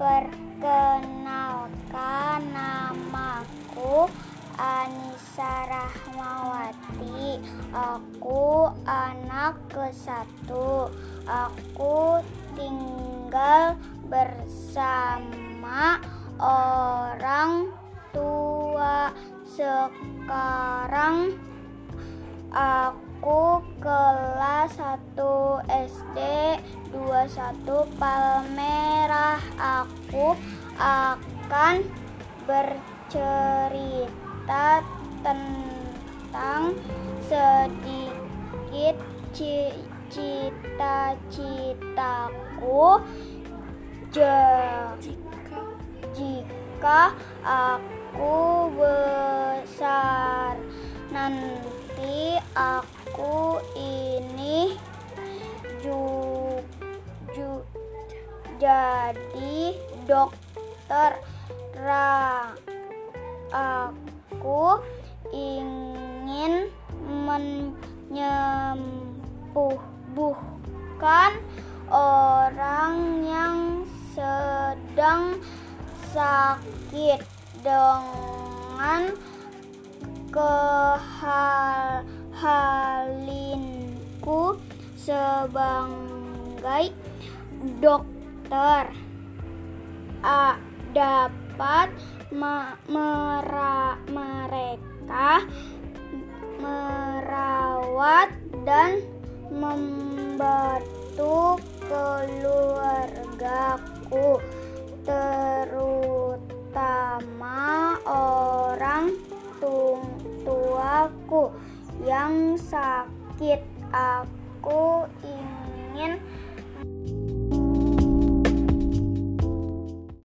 Perkenalkan namaku Anissa Rahmawati. Aku anak ke satu. Aku tinggal bersama orang tua. Sekarang aku kelas 1 SD 21 Palmerah. Aku akan bercerita tentang sedikit cita-citaku jika aku besar nanti aku jadi dokter. Ra aku ingin menyembuhkan orang yang sedang sakit dengan kehalinku sebagai dokter A, dapat mera, mereka merawat dan membantu keluargaku terutama orang tuaku yang sakit. Aku ingin